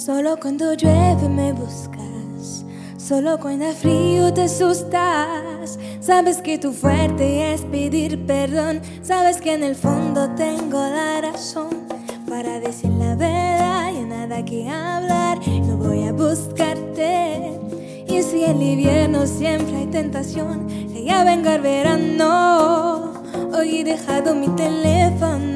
Solo cuando llueve me buscas, solo cuando hay frío te asustas. Sabes que tu fuerte es pedir perdón, sabes que en el fondo tengo la razón para decir la verdad y nada que hablar. No voy a buscarte. Y si el invierno siempre hay tentación, que ya venga el verano. Hoy he dejado mi teléfono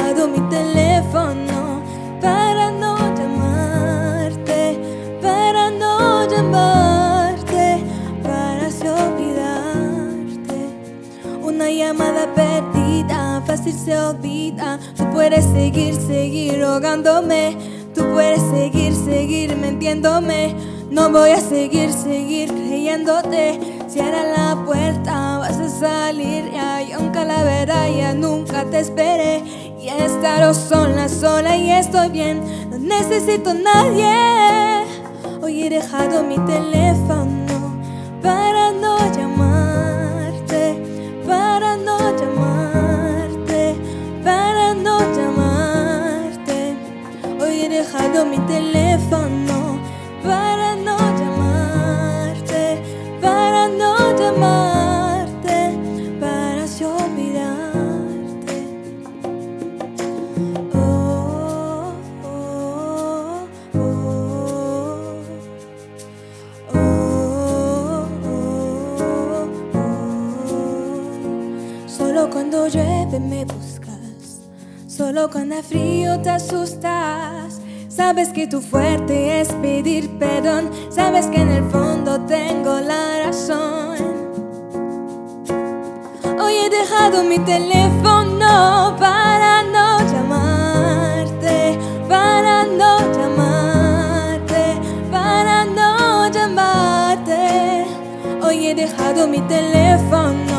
Dejado mi teléfono para no llamarte, para no llamarte, para olvidarte. Una llamada perdida, fácil se olvida. Tú puedes seguir, seguir rogándome. Tú puedes seguir, seguir mintiéndome. No voy a seguir, seguir creyéndote. Cierra la puerta, vas a salir. Ya, y aunque la verdad ya nunca te esperé. Y he estado sola, sola y estoy bien. No necesito nadie. Hoy he dejado mi teléfono para no llamarte, para no llamarte, para no llamarte. Hoy he dejado mi teléfono cuando llueve me buscas, solo cuando frío te asustas. Sabes que tu fuerte es pedir perdón, sabes que en el fondo tengo la razón. Hoy he dejado mi teléfono para no llamarte. Hoy